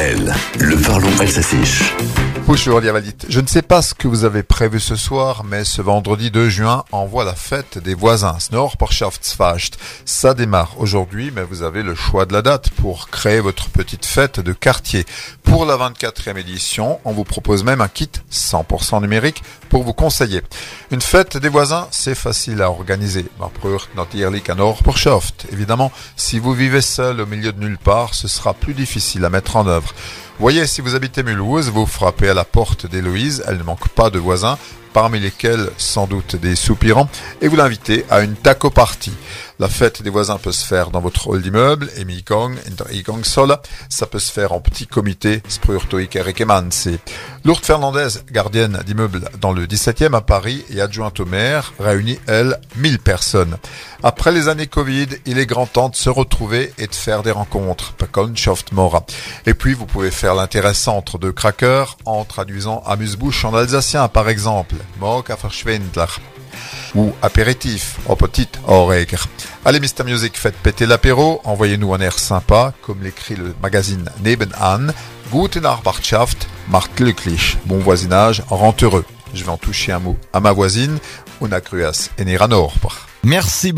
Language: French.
Le parlons s'affiche. Bonjour Liavalit. Je ne sais pas ce que vous avez prévu ce soir, mais ce vendredi 2 juin envoie la fête des voisins. Snorporschaftsfast. Ça démarre aujourd'hui, mais vous avez le choix de la date pour créer votre petite fête de quartier. Pour la 24e édition, on vous propose même un kit 100% numérique pour vous conseiller. Une fête des voisins, c'est facile à organiser. Évidemment, si vous vivez seul au milieu de nulle part, ce sera plus difficile à mettre en œuvre. Voyez, si vous habitez Mulhouse, vous frappez à la porte d'Héloïse, elle ne manque pas de voisins, parmi lesquels sans doute des soupirants, et vous l'invitez à une taco party. La fête des voisins peut se faire dans votre hall d'immeuble, Emikong, Interikong Sola. Ça peut se faire en petit comité, c'est Lourdes Fernandez, gardienne d'immeuble dans le 17e à Paris et adjointe au maire, réunit, elle, 1000 personnes. Après les années Covid, il est grand temps de se retrouver et de faire des rencontres. Mora. Et puis, vous pouvez faire l'intéressante de Cracker en traduisant amuse-bouche en alsacien, par exemple. Ou apéritif, au petit oreger. Allez, Mr. Music, faites péter l'apéro, envoyez-nous un air sympa, comme l'écrit le magazine Nebenan. Gute Nachbarschaft macht glücklich. Bon voisinage rend heureux. Je vais en toucher un mot à ma voisine, Una Cruas Enera Merci